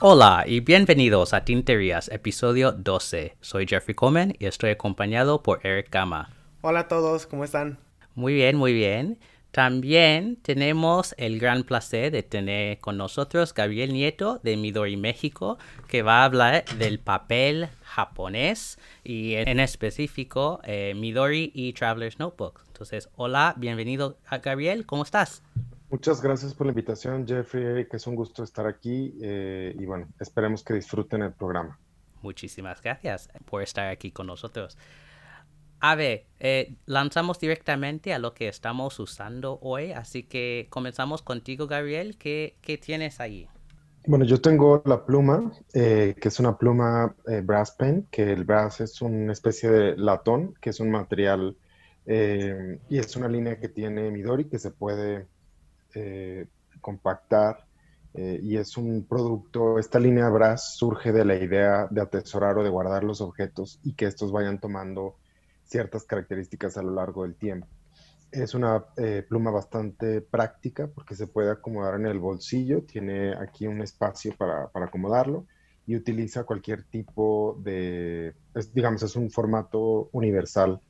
Hola y bienvenidos a Tinterías, episodio 12. Soy Jeffrey Coleman y estoy acompañado por Eric Gama. Hola a todos, ¿cómo están? Muy bien, muy bien. También tenemos el gran placer de tener con nosotros Gabriel Nieto de Midori México, que va a hablar del papel japonés y en específico eh, Midori y Traveler's Notebook. Entonces, hola, bienvenido a Gabriel, ¿cómo estás? Muchas gracias por la invitación, Jeffrey, que es un gusto estar aquí eh, y bueno, esperemos que disfruten el programa. Muchísimas gracias por estar aquí con nosotros. A ver, eh, lanzamos directamente a lo que estamos usando hoy, así que comenzamos contigo, Gabriel. ¿Qué, qué tienes ahí? Bueno, yo tengo la pluma, eh, que es una pluma brass pen, que el brass es una especie de latón, que es un material y es una línea que tiene Midori que se puede eh, compactar eh, y es un producto, esta línea Brass surge de la idea de atesorar o de guardar los objetos y que estos vayan tomando ciertas características a lo largo del tiempo. Es una eh, pluma bastante práctica porque se puede acomodar en el bolsillo, tiene aquí un espacio para, acomodarlo y utiliza cualquier tipo de, digamos, es un formato universal.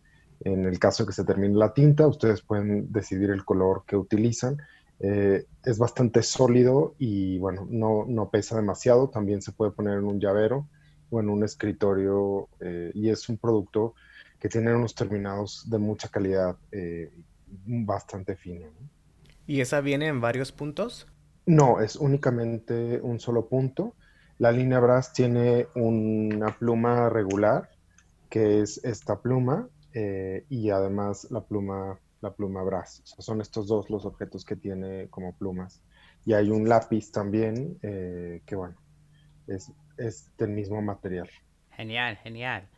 En el caso que se termine la tinta, ustedes pueden decidir el color que utilizan eh, es bastante sólido y bueno, no, no, pesa demasiado. También se puede poner en un llavero o en un escritorio eh, y es un producto que tiene unos terminados de mucha calidad eh, bastante fino. ¿Y esa viene en varios puntos? No, es únicamente un solo punto. La línea Brass tiene una pluma regular, que es esta pluma, y además la pluma la pluma Brass. son estos dos los objetos que tiene como plumas. Y hay un lápiz también, eh, que bueno, es, es, del mismo material. Genial, genial.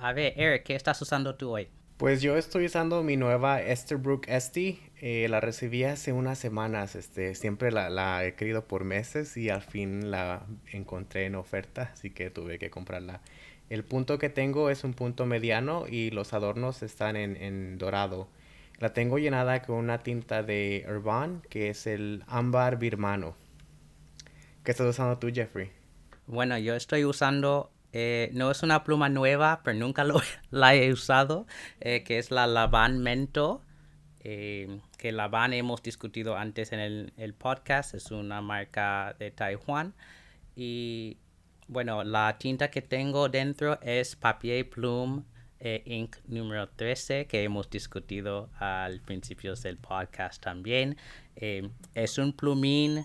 A ver, Eric, ¿qué estás usando tú hoy? Pues yo estoy usando mi nueva Esterbrook Esty. Eh, la recibí hace unas semanas. Este, siempre la, la, he querido por meses y al fin la encontré en oferta, así que tuve que comprarla. El punto que tengo es un punto mediano y los adornos están en, en dorado. La tengo llenada con una tinta de Urban, que es el ámbar birmano. ¿Qué estás usando tú, Jeffrey? Bueno, yo estoy usando, eh, no es una pluma nueva, pero nunca lo, la he usado, eh, que es la Lavan Mento, eh, que Lavan hemos discutido antes en el, podcast, es una marca de Taiwán. Y bueno, la tinta que tengo dentro es Papier Plume Inc. número 13 que hemos discutido al principio del podcast también. Es un plumín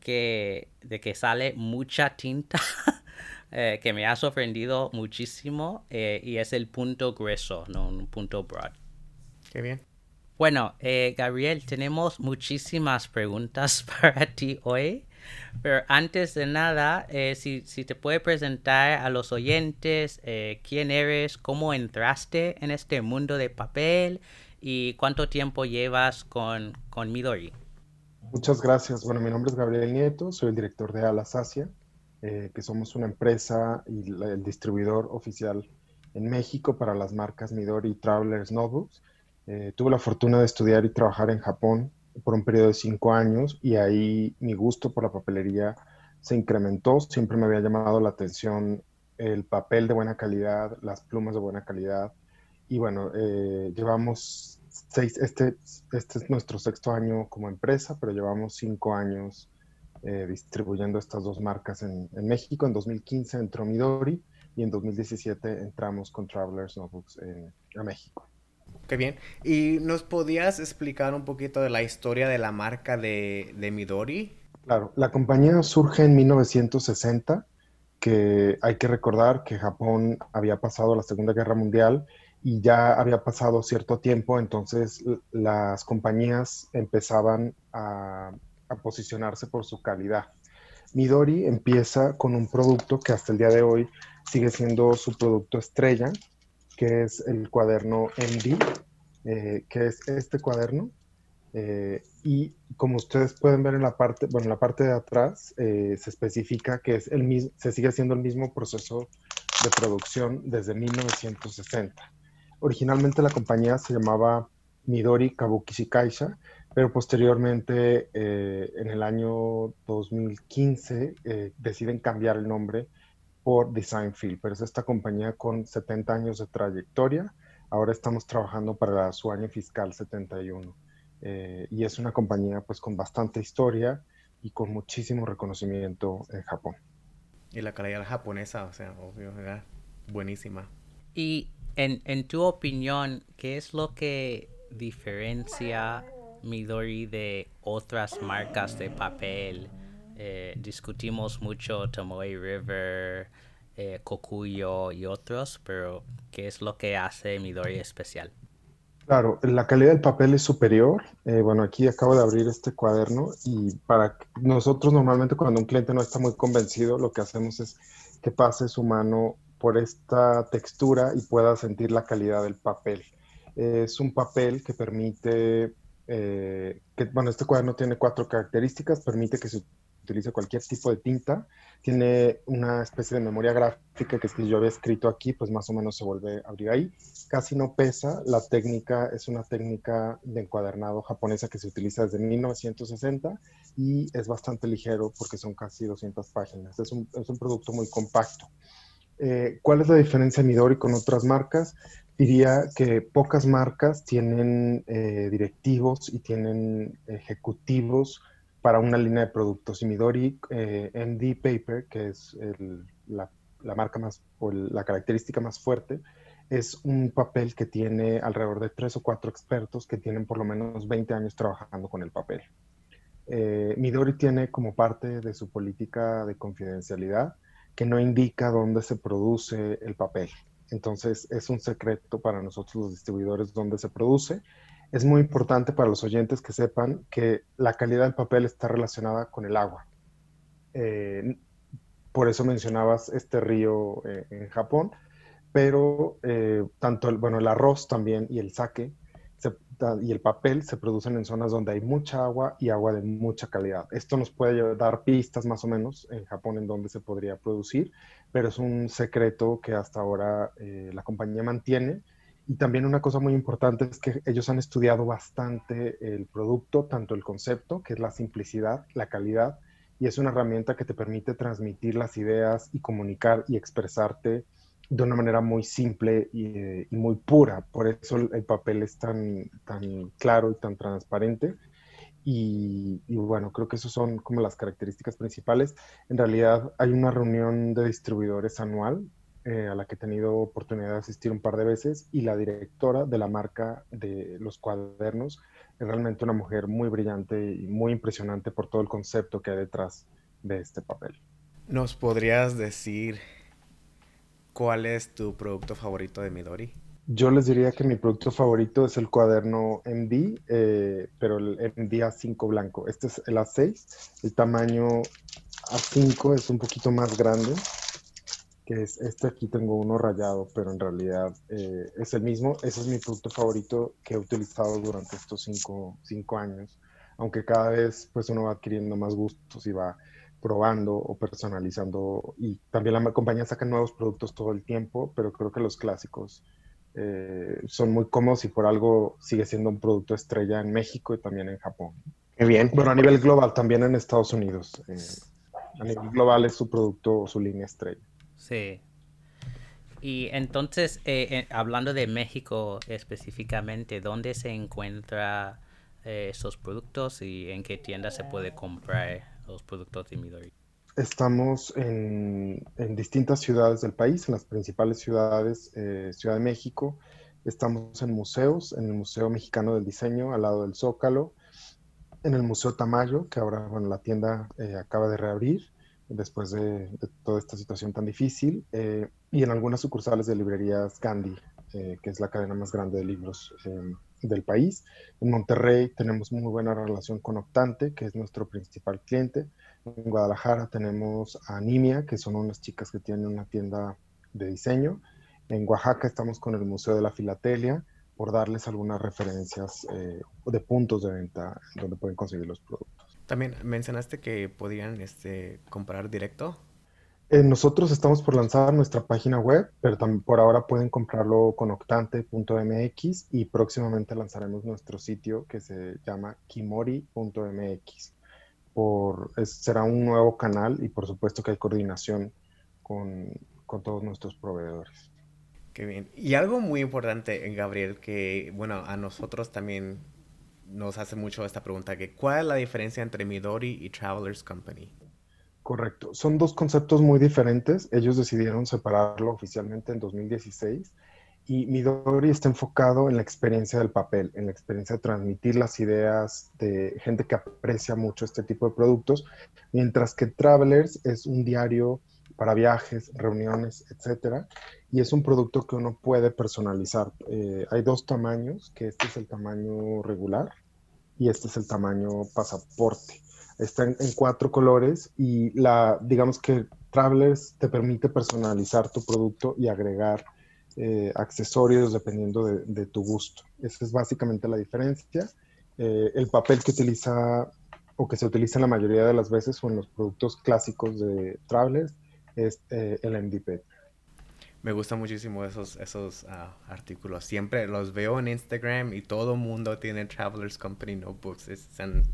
que, de que sale mucha tinta eh, que me ha sorprendido muchísimo y es el punto grueso, no un punto broad. Qué bien. Bueno, Gabriel, tenemos muchísimas preguntas para ti hoy. Pero antes de nada, eh, si, si, te puede presentar a los oyentes eh, quién eres, cómo entraste en este mundo de papel y cuánto tiempo llevas con, con Midori. Muchas gracias. Bueno, mi nombre es Gabriel Nieto, soy el director de Alasacia, eh, que somos una empresa y el distribuidor oficial en México para las marcas Midori Travelers Notebooks. tuve la fortuna de estudiar y trabajar en Japón por un periodo de cinco años y ahí mi gusto por la papelería se incrementó. Siempre me había llamado la atención el papel de buena calidad, las plumas de buena calidad. Y bueno, eh, llevamos seis, este, este es nuestro sexto año como empresa, pero llevamos cinco años eh, distribuyendo estas dos marcas en, en, México. En 2015 entró Midori y en 2017 entramos con Travelers Notebooks en, a México. Qué bien. ¿Y nos podías explicar un poquito de la historia de la marca de, de Midori? Claro, la compañía surge en 1960, que hay que recordar que Japón había pasado la Segunda Guerra Mundial y ya había pasado cierto tiempo, entonces las compañías empezaban a, a posicionarse por su calidad. Midori empieza con un producto que hasta el día de hoy sigue siendo su producto estrella, que es el cuaderno MD, eh, que es este cuaderno. Eh, y como ustedes pueden ver en la parte, bueno, en la parte de atrás eh, se especifica que es el mismo, se sigue haciendo el mismo proceso de producción desde 1960. Originalmente la compañía se llamaba Midori Kabuki Shikaisha, pero posteriormente, eh, en el año 2015, eh, deciden cambiar el nombre por Design Field, pero es esta compañía con 70 años de trayectoria. Ahora estamos trabajando para su año fiscal 71. Eh, y es una compañía pues con bastante historia y con muchísimo reconocimiento en Japón. Y la calidad japonesa, o sea, obvio, era buenísima. Y en, en tu opinión, ¿qué es lo que diferencia Midori de otras marcas de papel? Eh, discutimos mucho Tomoe River, eh, Kokuyo y otros, pero ¿qué es lo que hace Midori especial? Claro, la calidad del papel es superior. Eh, bueno, aquí acabo de abrir este cuaderno y para nosotros normalmente cuando un cliente no está muy convencido, lo que hacemos es que pase su mano por esta textura y pueda sentir la calidad del papel. es un papel que permite, eh, que, bueno, este cuaderno tiene cuatro características, permite que se utilice cualquier tipo de tinta. Tiene una especie de memoria gráfica que si yo había escrito aquí, pues más o menos se vuelve a abrir ahí. Casi no pesa. La técnica es una técnica de encuadernado japonesa que se utiliza desde 1960 y es bastante ligero porque son casi 200 páginas. Es un, es un producto muy compacto. Eh, ¿Cuál es la diferencia Midori con otras marcas? Diría que pocas marcas tienen eh, directivos y tienen ejecutivos para una línea de productos. Y Midori eh, MD Paper, que es la, marca más, o la característica más fuerte, es un papel que tiene alrededor de tres o cuatro expertos que tienen por lo menos 20 años trabajando con el papel. Eh, Midori tiene como parte de su política de confidencialidad que no indica dónde se produce el papel. Entonces es un secreto para nosotros los distribuidores dónde se produce es muy importante para los oyentes que sepan que la calidad del papel está relacionada con el agua. Eh, por eso mencionabas este río eh, en Japón, pero eh, tanto el, bueno, el arroz también y el sake y el papel se producen en zonas donde hay mucha agua y agua de mucha calidad. Esto nos puede dar pistas más o menos en Japón en donde se podría producir, pero es un secreto que hasta ahora la compañía mantiene y también una cosa muy importante es que ellos han estudiado bastante el producto, tanto el concepto, que es la simplicidad, la calidad, y es una herramienta que te permite transmitir las ideas y comunicar y expresarte de una manera muy simple y, muy pura. Por eso el, papel es tan, tan claro y tan transparente. Y, bueno, creo que esas son como las características principales. En realidad hay una reunión de distribuidores anual eh, a la que he tenido oportunidad de asistir un par de veces, y la directora de la marca de los cuadernos es realmente una mujer muy brillante y muy impresionante por todo el concepto que hay detrás de este papel. ¿Nos podrías decir cuál es tu producto favorito de Midori? Yo les diría que mi producto favorito es el cuaderno MD, eh, pero el MD A5 blanco. Este es el A6, el tamaño A5 es un poquito más grande que es este aquí tengo uno rayado, pero en realidad eh, es el mismo. Ese es mi producto favorito que he utilizado durante estos cinco, cinco, años, aunque cada vez pues uno va adquiriendo más gustos y va probando o personalizando y también la compañía saca nuevos productos todo el tiempo, pero creo que los clásicos eh, son muy cómodos y por algo sigue siendo un producto estrella en México y también en Japón. Qué bien. Bueno, a nivel global, también en Estados Unidos. Eh, a nivel global es su producto, su línea estrella. Sí. Y entonces, eh, eh, hablando de México específicamente, ¿dónde se encuentran eh, esos productos y en qué tienda se puede comprar los productos de Midori? Estamos en, distintas ciudades del país, en las principales ciudades, Ciudad de México. Estamos en museos, en el Museo Mexicano del Diseño, al lado del Zócalo, en el Museo Tamayo, que ahora, bueno, la tienda acaba de reabrir después de, toda esta situación tan difícil, eh, y en algunas sucursales de librerías Gandhi, eh, que es la cadena más grande de libros eh, del país. En Monterrey tenemos muy buena relación con Optante, que es nuestro principal cliente. En Guadalajara tenemos a Animia, que son unas chicas que tienen una tienda de diseño. En Oaxaca estamos con el Museo de la Filatelia, por darles algunas referencias de puntos de venta donde pueden conseguir los productos. También mencionaste que podían este, comprar directo. Eh, nosotros estamos por lanzar nuestra página web, pero por ahora pueden comprarlo con octante.mx y próximamente lanzaremos nuestro sitio que se llama kimori.mx. Por, será un nuevo canal y por supuesto que hay coordinación con, con todos nuestros proveedores. Qué bien. Y algo muy importante, Gabriel, que bueno, a nosotros también nos hace mucho esta pregunta, que ¿cuál es la diferencia entre Midori y Travelers Company? Correcto. Son dos conceptos muy diferentes. Ellos decidieron separarlo oficialmente en 2016 y Midori está enfocado en la experiencia del papel, en la experiencia de transmitir las ideas de gente que aprecia mucho este tipo de productos, mientras que Travelers es un diario para viajes, reuniones, etcétera, y es un producto que uno puede personalizar. Eh, hay dos tamaños, que este es el tamaño regular y este es el tamaño pasaporte. Está en, cuatro colores y la, digamos que Travelers te permite personalizar tu producto y agregar eh, accesorios dependiendo de, tu gusto. Esa es básicamente la diferencia. Eh, el papel que utiliza o que se utiliza la mayoría de las veces o en los productos clásicos de Travelers es eh, el MDP. Me gustan muchísimo esos, esos ah, artículos. Siempre los veo en Instagram y todo mundo tiene Travelers Company Notebooks. se han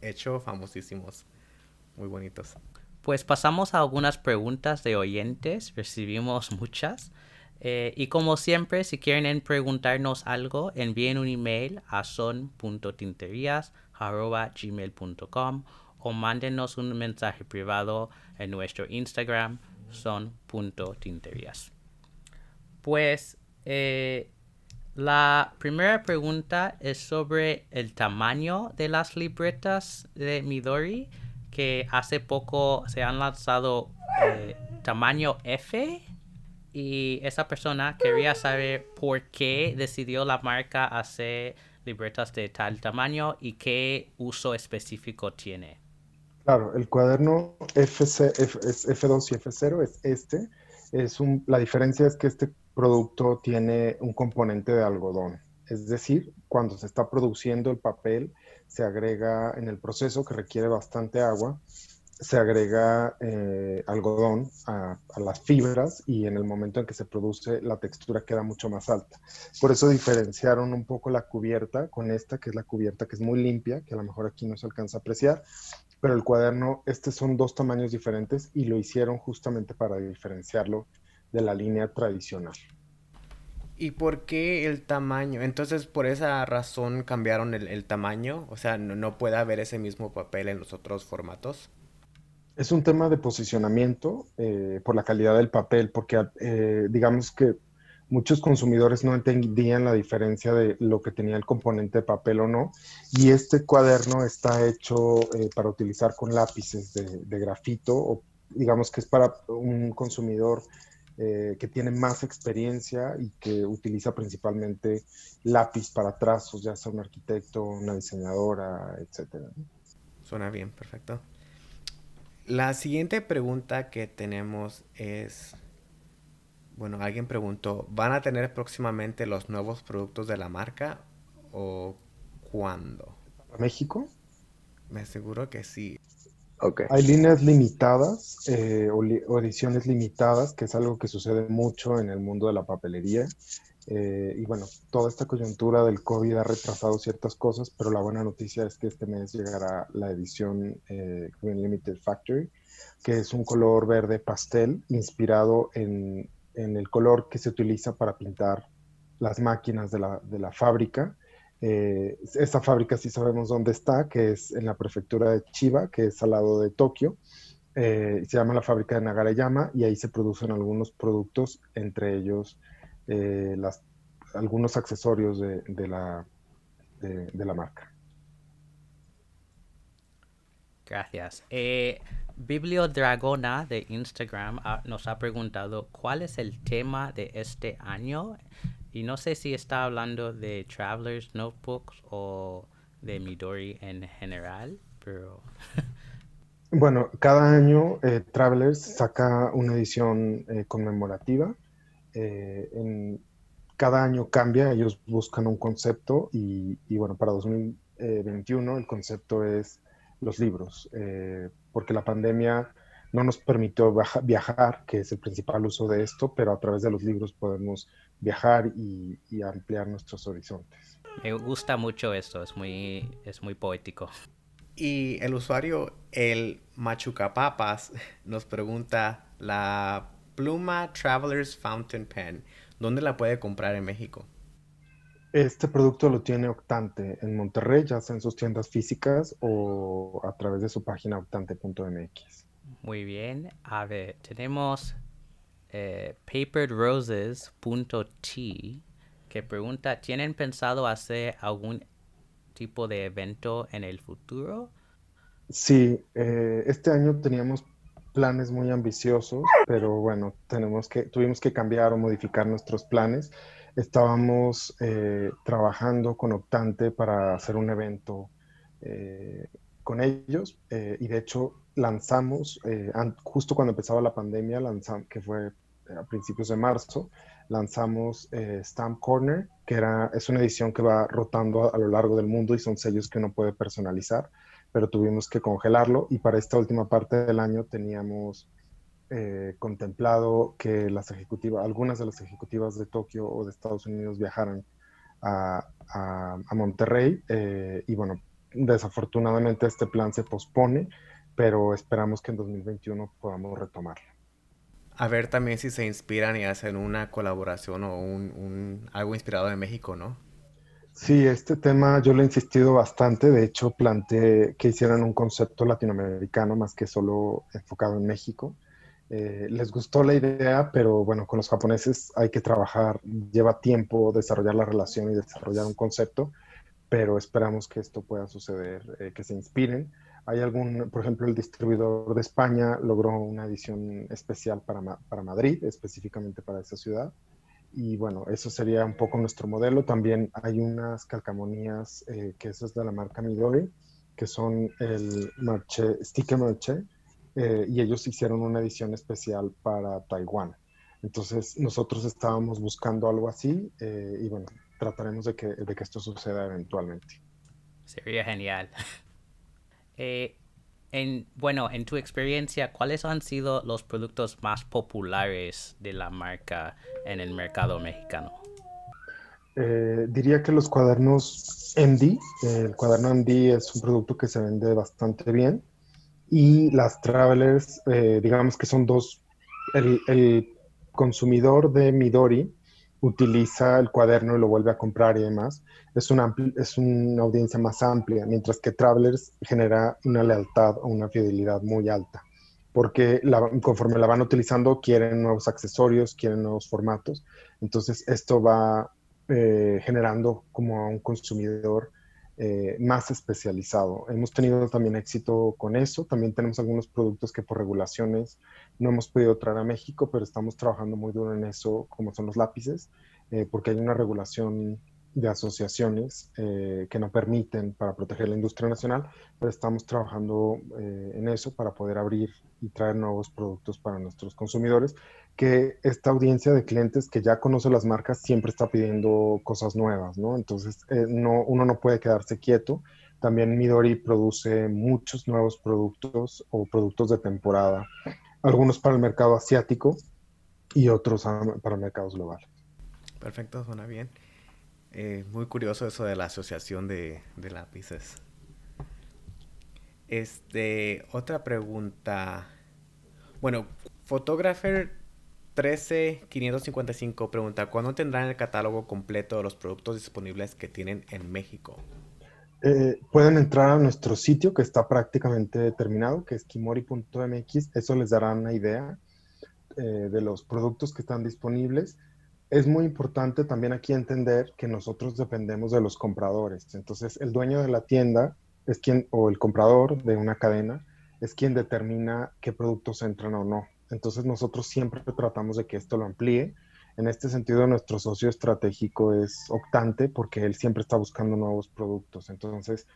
hecho famosísimos. Muy bonitos. Pues pasamos a algunas preguntas de oyentes. Recibimos muchas. Eh, y como siempre, si quieren preguntarnos algo, envíen un email a son.tinterías.gmail.com o mándenos un mensaje privado en nuestro Instagram son.tinterías. Pues eh, la primera pregunta es sobre el tamaño de las libretas de Midori, que hace poco se han lanzado eh, tamaño F y esa persona quería saber por qué decidió la marca hacer libretas de tal tamaño y qué uso específico tiene. Claro, el cuaderno FC, F, F2 y F0 es este. Es la diferencia es que este producto tiene un componente de algodón. Es decir, cuando se está produciendo el papel, se agrega en el proceso que requiere bastante agua, se agrega eh, algodón a, a, las fibras y en el momento en que se produce la textura queda mucho más alta. Por eso diferenciaron un poco la cubierta con esta, que es la cubierta que es muy limpia, que a lo mejor aquí no se alcanza a apreciar, pero el cuaderno, estos son dos tamaños diferentes y lo hicieron justamente para diferenciarlo de la línea tradicional. ¿Y por qué el tamaño? Entonces, por esa razón cambiaron el, tamaño. O sea, no, puede haber ese mismo papel en los otros formatos. Es un tema de posicionamiento eh, por la calidad del papel, porque eh, digamos que muchos consumidores no entendían la diferencia de lo que tenía el componente de papel o no. Y este cuaderno está hecho eh, para utilizar con lápices de, grafito, o digamos que es para un consumidor eh, que tiene más experiencia y que utiliza principalmente lápiz para trazos, ya sea un arquitecto, una diseñadora, etc. Suena bien, perfecto. La siguiente pregunta que tenemos es bueno, alguien preguntó, ¿van a tener próximamente los nuevos productos de la marca o cuándo? ¿A México? Me aseguro que sí. Okay. Hay líneas limitadas eh, o, ediciones limitadas, que es algo que sucede mucho en el mundo de la papelería. Eh, y bueno, toda esta coyuntura del COVID ha retrasado ciertas cosas, pero la buena noticia es que este mes llegará la edición eh, Green Limited Factory, que es un color verde pastel inspirado en en el color que se utiliza para pintar las máquinas de la, de la fábrica. Eh, esa fábrica sí sabemos dónde está, que es en la prefectura de Chiba, que es al lado de Tokio. Eh, se llama la fábrica de Nagareyama y ahí se producen algunos productos, entre ellos eh, las, algunos accesorios de, de la, de, la marca. Gracias. Bibliodragona de Instagram ah, nos ha preguntado cuál es el tema de este año y no sé si está hablando de Travelers Notebooks o de Midori en general, pero... bueno, cada año eh, Travelers saca una edición eh, conmemorativa. Eh, en, cada año cambia, ellos buscan un concepto y, y bueno, para 2021 el concepto es los libros porque la pandemia no nos permitió viajar, que es el principal uso de esto, pero a través de los libros podemos viajar y, ampliar nuestros horizontes. Me gusta mucho esto, es muy, es muy poético. Y el usuario, el Machucapapas, nos pregunta la pluma Traveler's Fountain Pen, ¿dónde la puede comprar en México? Este producto lo tiene Octante en Monterrey, ya sea en sus tiendas físicas o a través de su página octante.mx. Muy bien. A ver, tenemos eh, paperedroses.t que pregunta, ¿tienen pensado hacer algún tipo de evento en el futuro? Sí, eh, este año teníamos planes muy ambiciosos, pero bueno, tenemos que, tuvimos que cambiar o modificar nuestros planes. Estábamos eh, trabajando con Optante para hacer un evento eh, con ellos y de hecho lanzamos, eh, justo cuando empezaba la pandemia, que fue a principios de marzo, lanzamos eh, Stamp Corner, que era, es una edición que va rotando a, lo largo del mundo y son sellos que uno puede personalizar, pero tuvimos que congelarlo y para esta última parte del año teníamos eh, contemplado que las ejecutivas, algunas de las ejecutivas de Tokio o de Estados Unidos viajaran a, a, Monterrey y bueno, desafortunadamente este plan se pospone, pero esperamos que en 2021 podamos retomarlo. A ver también si se inspiran y hacen una colaboración o un, algo inspirado de México, ¿no? Sí, este tema yo lo he insistido bastante. De hecho, planteé que hicieran un concepto latinoamericano más que solo enfocado en México. Eh, les gustó la idea, pero bueno, con los japoneses hay que trabajar. Lleva tiempo desarrollar la relación y desarrollar un concepto, pero esperamos que esto pueda suceder, eh, que se inspiren. Hay algún, por ejemplo, el distribuidor de España logró una edición especial para, para Madrid, específicamente para esa ciudad. Y bueno, eso sería un poco nuestro modelo. También hay unas calcamonías, eh, que eso es de la marca Midori, que son el Marche, Sticker Marche, eh, y ellos hicieron una edición especial para Taiwán. Entonces, nosotros estábamos buscando algo así eh, y bueno, trataremos de que, de que esto suceda eventualmente. Sería genial. en, bueno, en tu experiencia, ¿cuáles han sido los productos más populares de la marca en el mercado mexicano? Eh, diría que los cuadernos MD, el cuaderno MD es un producto que se vende bastante bien y las Travelers, eh, digamos que son dos, el, consumidor de Midori utiliza el cuaderno y lo vuelve a comprar y demás, es una, es una audiencia más amplia, mientras que Travelers genera una lealtad o una fidelidad muy alta, porque conforme la van utilizando quieren nuevos accesorios, quieren nuevos formatos, entonces esto va eh, generando como a un consumidor eh, más especializado. Hemos tenido también éxito con eso. También tenemos algunos productos que por regulaciones no hemos podido traer a México, pero estamos trabajando muy duro en eso, como son los lápices, eh, porque hay una regulación de asociaciones eh, que no permiten para proteger la industria nacional, pero estamos trabajando en eso para poder abrir y traer nuevos productos para nuestros consumidores que esta audiencia de clientes que ya conoce las marcas siempre está pidiendo cosas nuevas, ¿no? Entonces, eh, no, uno no puede quedarse quieto. También Midori produce muchos nuevos productos o productos de temporada, algunos para el mercado asiático y otros para mercados globales. Perfecto, suena bien. Eh, muy curioso eso de la asociación de, lápices. Este, otra pregunta. Bueno, Photographer 13555 pregunta, ¿cuándo tendrán el catálogo completo de los productos disponibles que tienen en México? Eh, pueden entrar a nuestro sitio que está prácticamente terminado, que es kimori.mx. Eso les dará una idea eh, de los productos que están disponibles. Es muy importante también aquí entender que nosotros dependemos de los compradores. Entonces, el dueño de la tienda es quien, o el comprador de una cadena, es quien determina qué productos entran o no. Entonces nosotros siempre tratamos de que esto lo amplíe. En este sentido, nuestro socio estratégico es Octante porque él siempre está buscando nuevos productos. Entonces,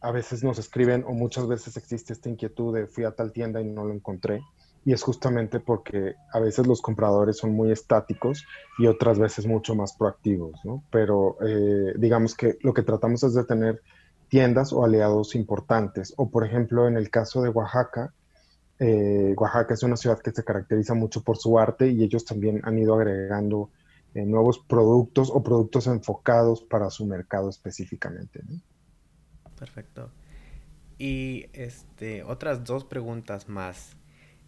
a veces nos escriben o muchas veces existe esta inquietud de fui a tal tienda y no lo encontré. Y es justamente porque a veces los compradores son muy estáticos y otras veces mucho más proactivos, ¿no? Pero eh, digamos que lo que tratamos es de tener tiendas o aliados importantes. O por ejemplo, en el caso de Oaxaca, Eh, Oaxaca es una ciudad que se caracteriza mucho por su arte y ellos también han ido agregando eh, nuevos productos o productos enfocados para su mercado específicamente. Perfecto. Y este, otras dos preguntas más.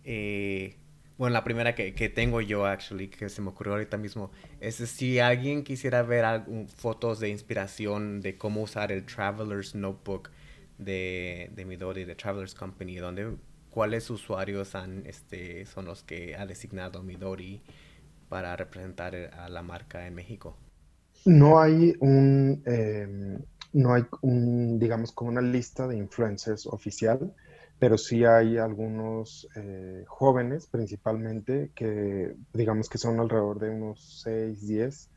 Eh, bueno, la primera que, tengo yo, actually, que se me ocurrió ahorita mismo, es si alguien quisiera ver fotos de inspiración de cómo usar el Traveler's Notebook de, de Midori, de Traveler's Company, donde cuáles usuarios este, son los que ha designado Midori para representar a la marca en México. No hay un, em, no hay un, digamos, como una lista de influencers oficial pero sí hay algunos eh, jóvenes principalmente que digamos que son alrededor de unos 6, 10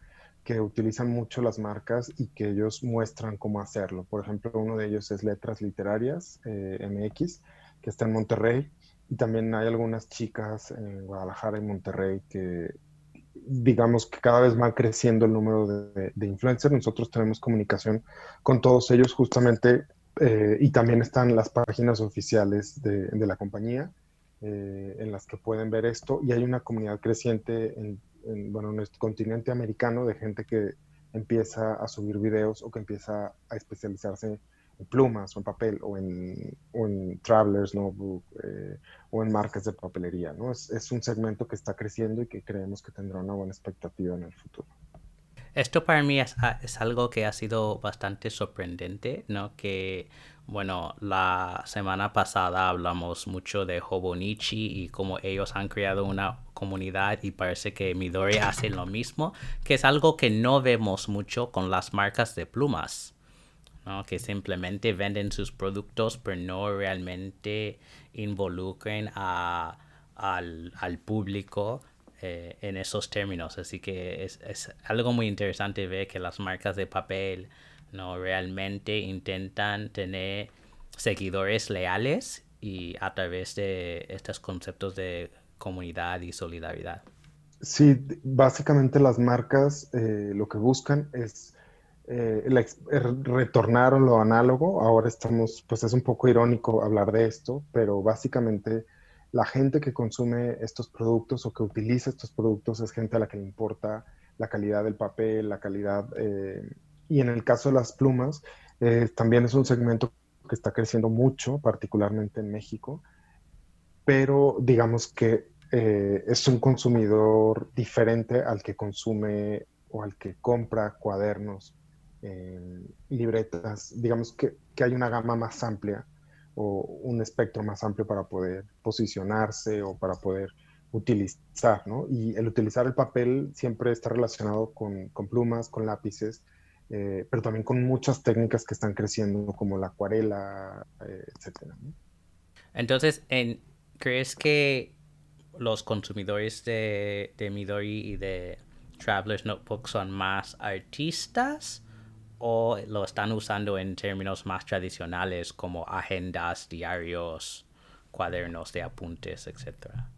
que utilizan mucho las marcas y que ellos muestran cómo hacerlo. Por ejemplo, uno de ellos es Letras Literarias, eh, MX, que está en Monterrey, y también hay algunas chicas en Guadalajara y Monterrey que digamos que cada vez va creciendo el número de, de influencers. Nosotros tenemos comunicación con todos ellos justamente eh, y también están las páginas oficiales de, la compañía eh, en las que pueden ver esto. Y hay una comunidad creciente en, bueno, en nuestro continente americano de gente que empieza a subir videos o que empieza a especializarse en plumas o en papel o en, o en Traveler's Notebook eh, o en marcas de papelería. ¿no? Es, es un segmento que está creciendo y que creemos que tendrá una buena expectativa en el futuro. Esto para mí es, ah, es, algo que ha sido bastante sorprendente, ¿no? Que, bueno, la semana pasada hablamos mucho de Hobonichi y cómo ellos han creado una comunidad y parece que Midori hace lo mismo, que es algo que no vemos mucho con las marcas de plumas, ¿no? Que simplemente venden sus productos pero no realmente involucren a, al, al público eh, en esos términos. Así que es, es, algo muy interesante ver que las marcas de papel no realmente intentan tener seguidores leales y a través de estos conceptos de comunidad y solidaridad. Sí, básicamente las marcas eh, lo que buscan es eh, retornar a lo análogo. Ahora estamos, pues es un poco irónico hablar de esto, pero básicamente la gente que consume estos productos o que utiliza estos productos es gente a la que le importa la calidad del papel, la calidad, eh, y en el caso de las plumas, eh, también es un segmento que está creciendo mucho, particularmente en México, pero digamos que eh, es un consumidor diferente al que consume o al que compra cuadernos, libretas, digamos que, que hay una gama más amplia o un espectro más amplio para poder posicionarse o para poder utilizar, ¿no? Y el utilizar el papel siempre está relacionado con, plumas, con lápices, eh, pero también con muchas técnicas que están creciendo, como la acuarela, eh, etcétera. Entonces, en, ¿crees que los consumidores de, de Midori y de Traveler's Notebook son más artistas o lo están usando en términos más tradicionales como agendas, diarios, cuadernos de apuntes, etcétera?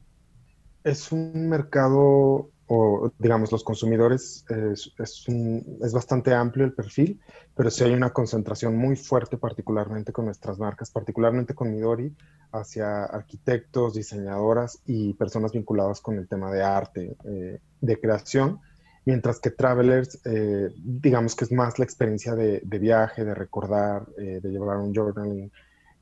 Es un mercado, o digamos, los consumidores, es, es, bastante amplio el perfil, pero sí hay una concentración muy fuerte, particularmente con nuestras marcas, particularmente con Midori, hacia arquitectos, diseñadoras y personas vinculadas con el tema de arte, eh, de creación mientras que Travelers, eh, digamos que es más la experiencia de, viaje, de recordar, eh, de llevar un journaling.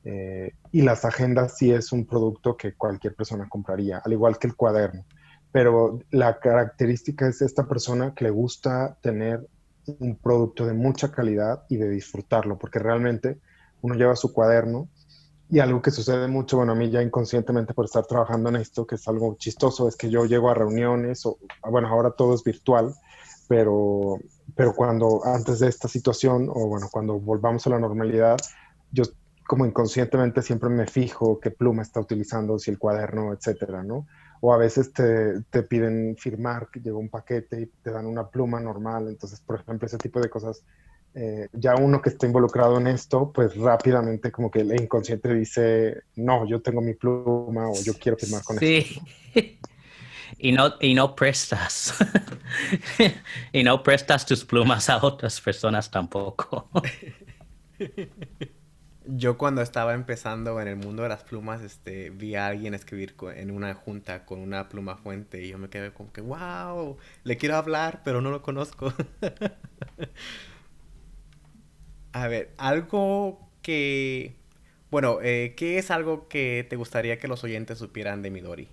Eh, y las agendas sí es un producto que cualquier persona compraría, al igual que el cuaderno. Pero la característica es esta persona que le gusta tener un producto de mucha calidad y de disfrutarlo, porque realmente uno lleva su cuaderno y algo que sucede mucho, bueno, a mí ya inconscientemente por estar trabajando en esto, que es algo chistoso, es que yo llego a reuniones, o bueno, ahora todo es virtual, pero, pero cuando antes de esta situación, o bueno, cuando volvamos a la normalidad, yo como inconscientemente siempre me fijo qué pluma está utilizando, si el cuaderno, etcétera, ¿no? O a veces te, te piden firmar, que un paquete y te dan una pluma normal, entonces, por ejemplo, ese tipo de cosas eh, ya uno que está involucrado en esto, pues rápidamente como que el inconsciente dice, no, yo tengo mi pluma o yo quiero firmar con sí. y no, y no prestas. y no prestas tus plumas a otras personas tampoco. Yo cuando estaba empezando en el mundo de las plumas, este, vi a alguien escribir en una junta con una pluma fuente y yo me quedé como que, wow, le quiero hablar, pero no lo conozco. A ver, algo que... Bueno, eh, ¿qué es algo que te gustaría que los oyentes supieran de Midori?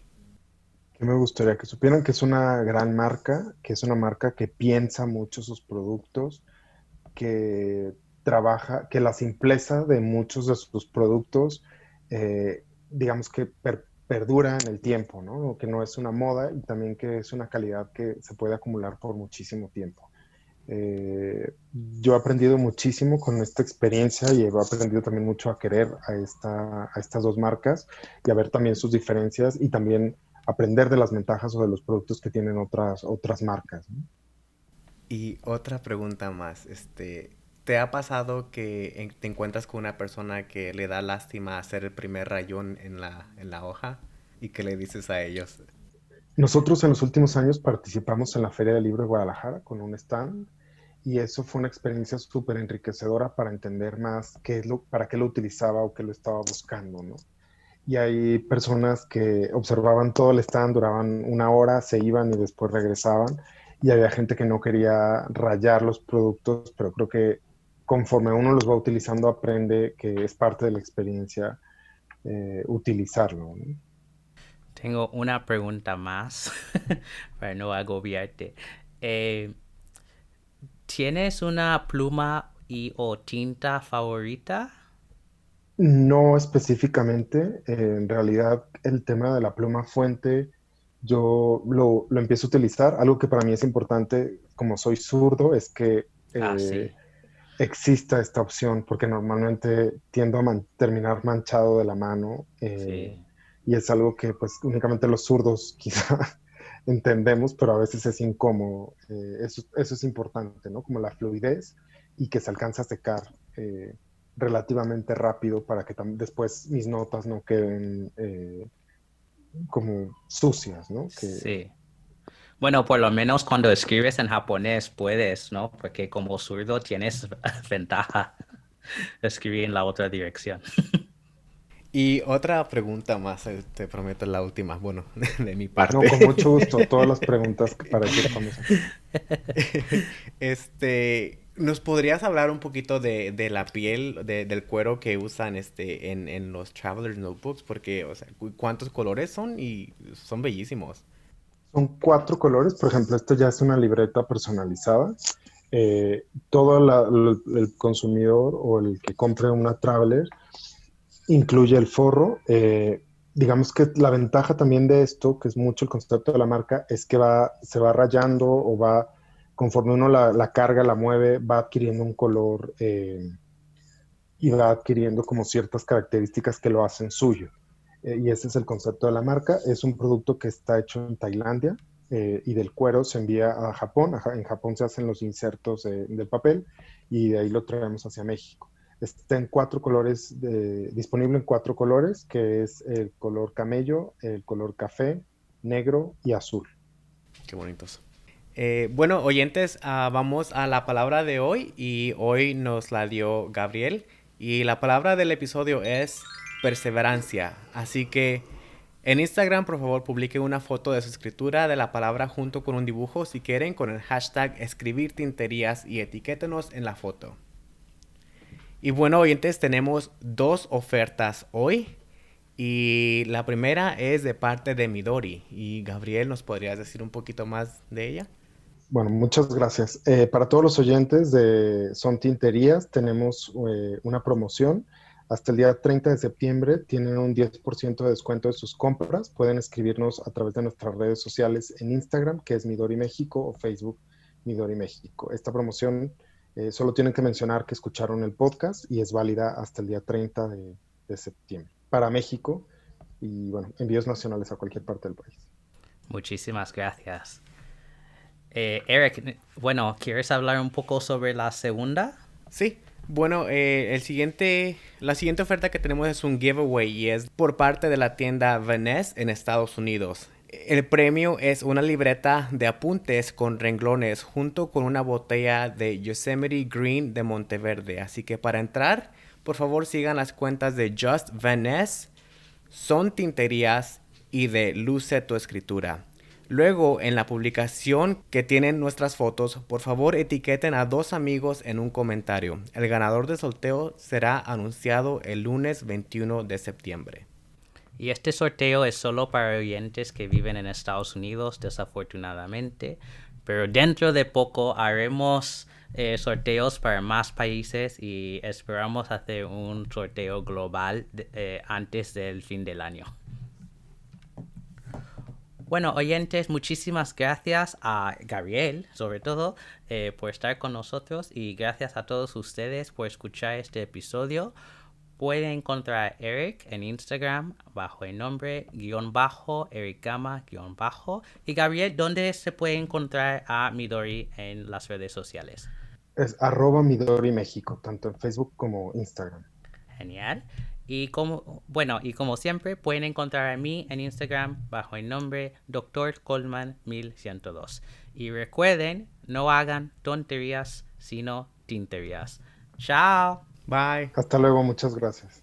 Que me gustaría que supieran que es una gran marca, que es una marca que piensa mucho sus productos, que trabaja, que la simpleza de muchos de sus productos, eh, digamos que perdura en el tiempo, ¿no? Que no es una moda y también que es una calidad que se puede acumular por muchísimo tiempo. Eh, yo he aprendido muchísimo con esta experiencia y he aprendido también mucho a querer a, esta, a estas dos marcas y a ver también sus diferencias y también aprender de las ventajas o de los productos que tienen otras, otras marcas. Y otra pregunta más, este, ¿Te ha pasado que te encuentras con una persona que le da lástima hacer el primer rayón en la, en la hoja y que le dices a ellos? Nosotros en los últimos años participamos en la Feria del Libro de Guadalajara con un stand y eso fue una experiencia súper enriquecedora para entender más qué es lo, para qué lo utilizaba o qué lo estaba buscando, ¿no? Y hay personas que observaban todo el stand, duraban una hora, se iban y después regresaban. Y había gente que no quería rayar los productos, pero creo que conforme uno los va utilizando, aprende que es parte de la experiencia eh, utilizarlo. Tengo una pregunta más para no agobiarte. Eh, ¿Tienes una pluma y o tinta favorita? No específicamente. en realidad, el tema de la pluma fuente, yo lo, empiezo a utilizar. Algo que para mí es importante, como soy zurdo, es que ah, eh, exista esta opción, porque normalmente tiendo a terminar manchado de la mano. Eh, y es algo que pues únicamente los zurdos quizá entendemos, pero a veces es incómodo. Eh, eso, eso, es importante, ¿no? Como la fluidez y que se alcanza a secar eh, relativamente rápido para que después mis notas no queden como sucias, ¿no? Sí. Bueno, por lo menos cuando escribes en japonés puedes, ¿no? Porque como zurdo tienes ventaja escribir en la otra dirección. Y otra pregunta más, eh, te prometo la última, bueno, de mi parte. No, con mucho gusto, todas las preguntas que para ti Este, ¿nos podrías hablar un poquito de, la piel, del cuero que usan este, en, en los Traveler's Notebooks? Porque, o sea, ¿cuántos colores son? Y son bellísimos. Son cuatro colores, por ejemplo, esto ya es una libreta personalizada. Eh, todo el consumidor o el que compre una Traveler incluye el forro. Eh, digamos que la ventaja también de esto, que es mucho el concepto de la marca, es que va, se va rayando o va, conforme uno la, carga, la mueve, va adquiriendo un color eh, y va adquiriendo como ciertas características que lo hacen suyo. Eh, y ese es el concepto de la marca. Es un producto que está hecho en Tailandia y del cuero se envía a Japón. En Japón se hacen los insertos del papel y de ahí lo traemos hacia México. Está en cuatro colores, disponible en cuatro colores, que es el color camello, el color café, negro y azul. Qué bonitos. Eh, bueno, oyentes, ah, vamos a la palabra de hoy y hoy nos la dio Gabriel y la palabra del episodio es perseverancia. Así que en Instagram, por favor, publiquen una foto de su escritura de la palabra junto con un dibujo si quieren con el hashtag escribir tinterías y etiquétenos en la foto. Y bueno, oyentes, tenemos dos ofertas hoy. Y la primera es de parte de Midori. Y Gabriel, ¿nos podrías decir un poquito más de ella? Bueno, muchas gracias. Eh, para todos los oyentes de Son Tinterías, tenemos eh, una promoción hasta el día 30 de septiembre tienen un 10% de descuento de sus compras. Pueden escribirnos a través de nuestras redes sociales en Instagram, que es Midori México, o Facebook Midori México. Esta promoción eh, solo tienen que mencionar que escucharon el podcast y es válida hasta el día 30 de, septiembre para México y, bueno, envíos nacionales a cualquier parte del país. Muchísimas gracias. Eh, Eric, bueno, ¿quieres hablar un poco sobre la segunda? Sí, bueno, eh, el siguiente, la siguiente oferta que tenemos es un giveaway y es por parte de la tienda Vaness en Estados Unidos. El premio es una libreta de apuntes con renglones junto con una botella de Yosemite Green de Monteverde. Así que para entrar, por favor sigan las cuentas de Just Vanessa, Son Tinterías y de Luce tu Escritura. Luego, en la publicación que tienen nuestras fotos, por favor etiqueten a dos amigos en un comentario. El ganador del sorteo será anunciado el lunes 21 de septiembre. Y este sorteo es solo para oyentes que viven en Estados Unidos, desafortunadamente. Pero dentro de poco haremos eh, sorteos para más países y esperamos hacer un sorteo global eh, antes del fin del año. Bueno, oyentes, muchísimas gracias a Gabriel, sobre todo, eh, por estar con nosotros y gracias a todos ustedes por escuchar este episodio. Pueden encontrar a Eric en Instagram bajo el nombre guion bajo, Ericama guion bajo. Y Gabriel, ¿dónde se puede encontrar a Midori en las redes sociales? Es arroba Midori México, tanto en Facebook como Instagram. Genial. Y como, bueno, y como siempre, pueden encontrar a mí en Instagram bajo el nombre Dr. Coleman 1102. Y recuerden, no hagan tonterías, sino tinterías. Chao. Bye. Hasta luego, muchas gracias.